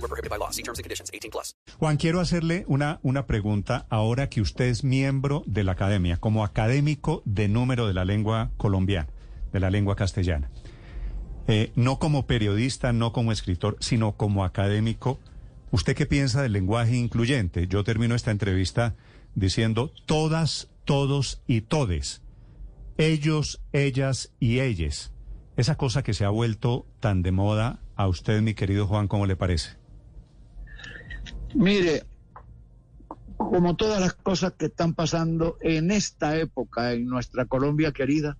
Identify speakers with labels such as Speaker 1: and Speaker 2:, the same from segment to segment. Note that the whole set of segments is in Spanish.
Speaker 1: Void were prohibited by law. See terms and conditions. 18 plus.
Speaker 2: Juan, quiero hacerle una, una pregunta ahora que usted es miembro de la academia, como académico de número de la lengua colombiana, de la lengua castellana. Eh, no como periodista, no como escritor, sino como académico. ¿Usted qué piensa del lenguaje incluyente? Yo termino esta entrevista diciendo todas, todos y todes. Ellos, ellas y ellas. Esa cosa que se ha vuelto tan de moda a usted, mi querido Juan, ¿cómo le parece?
Speaker 3: Mire, como todas las cosas que están pasando en esta época en nuestra Colombia querida,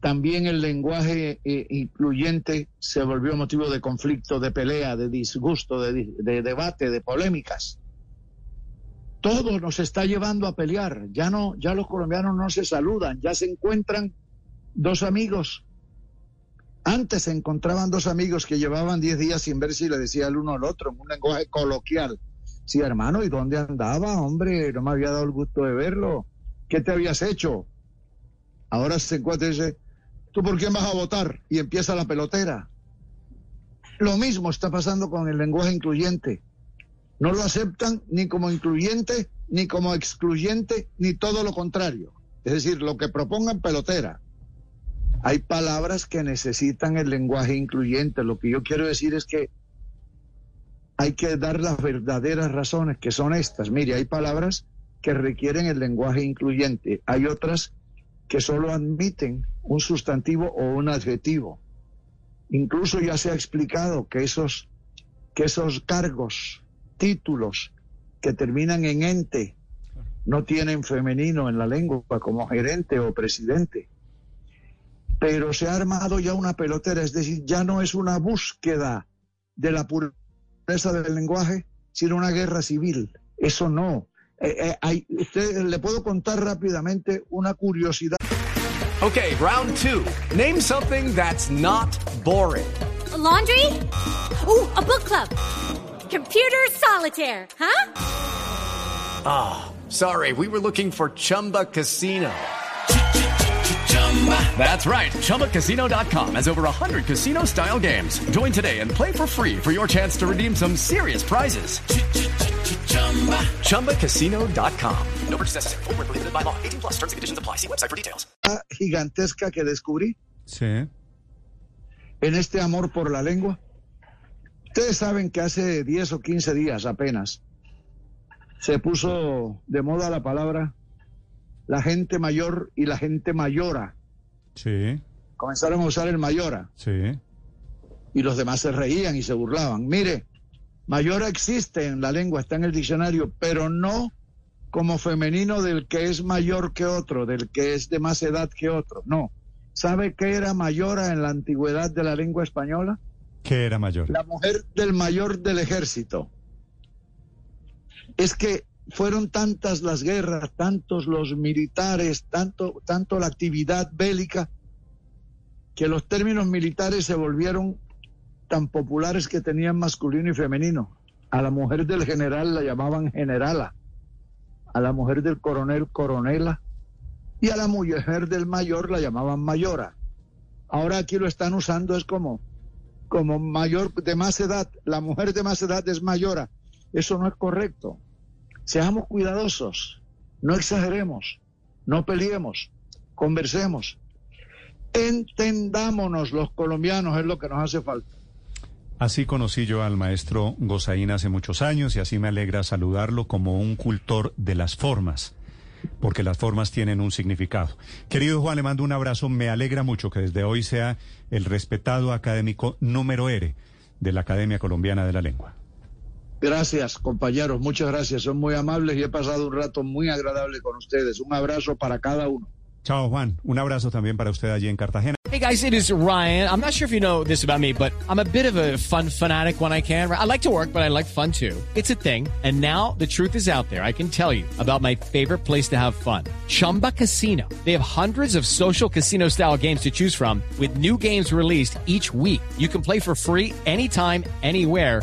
Speaker 3: también el lenguaje eh, incluyente se volvió motivo de conflicto, de pelea, de disgusto, de, de debate, de polémicas. Todo nos está llevando a pelear. Ya no, ya los colombianos no se saludan, ya se encuentran dos amigos. Antes se encontraban dos amigos que llevaban 10 días sin verse y le decía el uno al otro en un lenguaje coloquial. Sí, hermano, ¿y dónde andaba? Hombre, no me había dado el gusto de verlo. ¿Qué te habías hecho? Ahora se encuentra y dice, ¿tú por quién vas a votar? Y empieza la pelotera. Lo mismo está pasando con el lenguaje incluyente. No lo aceptan ni como incluyente, ni como excluyente, ni todo lo contrario. Es decir, lo que propongan pelotera. Hay palabras que necesitan el lenguaje incluyente. Lo que yo quiero decir es que hay que dar las verdaderas razones, que son estas. Mire, hay palabras que requieren el lenguaje incluyente. Hay otras que solo admiten un sustantivo o un adjetivo. Incluso ya se ha explicado que esos, que esos cargos, títulos que terminan en ente, no tienen femenino en la lengua como gerente o presidente. Pero se ha armado ya una pelotera, es decir, ya no es una búsqueda de la pureza del lenguaje, sino una guerra civil. Eso no. Eh, eh, hay, usted, le puedo contar rápidamente una curiosidad.
Speaker 4: Okay, round two. Name something that's not boring.
Speaker 5: A laundry? Ooh, a book club. Computer solitaire, huh?
Speaker 4: Ah, sorry, we were looking for Chumba Casino. That's right. ChumbaCasino.com has over 100 casino style games. Join today and play for free for your chance to redeem some serious prizes. ChumbaCasino.com.
Speaker 1: No purchase necessary. Void were prohibited by law. 18 plus. Terms and conditions apply. See website for details.
Speaker 3: gigantesca que descubrí
Speaker 2: Sí.
Speaker 3: en este amor por la lengua. Ustedes saben que hace 10 o 15 días apenas se puso de moda la palabra la gente mayor y la gente mayora.
Speaker 2: Sí,
Speaker 3: Comenzaron a usar el mayora
Speaker 2: sí.
Speaker 3: y los demás se reían y se burlaban. Mire, mayora existe en la lengua, está en el diccionario, pero no como femenino del que es mayor que otro, del que es de más edad que otro. No. ¿Sabe qué era mayora en la antigüedad de la lengua española?
Speaker 2: ¿Qué era mayor?
Speaker 3: La mujer del mayor del ejército. Es que fueron tantas las guerras, tantos los militares, tanto, tanto la actividad bélica, que los términos militares se volvieron tan populares que tenían masculino y femenino. A la mujer del general la llamaban generala, a la mujer del coronel coronela y a la mujer del mayor la llamaban mayora. Ahora aquí lo están usando es como como mayor de más edad, la mujer de más edad es mayora. Eso no es correcto. Seamos cuidadosos, no exageremos, no peleemos, conversemos. Entendámonos los colombianos, es lo que nos hace falta.
Speaker 2: Así conocí yo al maestro Gozaín hace muchos años y así me alegra saludarlo como un cultor de las formas, porque las formas tienen un significado. Querido Juan, le mando un abrazo. Me alegra mucho que desde hoy sea el respetado académico número R de la Academia Colombiana de la Lengua.
Speaker 3: Gracias, compañeros, muchas gracias. Son muy amables y he pasado un rato muy agradable con ustedes. Un abrazo para cada uno.
Speaker 2: Chao, Juan. Un abrazo también para usted allí en Cartagena.
Speaker 6: Hey guys, it is Ryan. I'm not sure if you know this about me, but I'm a bit of a fun fanatic when I can. I like to work, but I like fun too. It's a thing. And now the truth is out there. I can tell you about my favorite place to have fun Chumba Casino. They have hundreds of social casino style games to choose from, with new games released each week. You can play for free anytime, anywhere.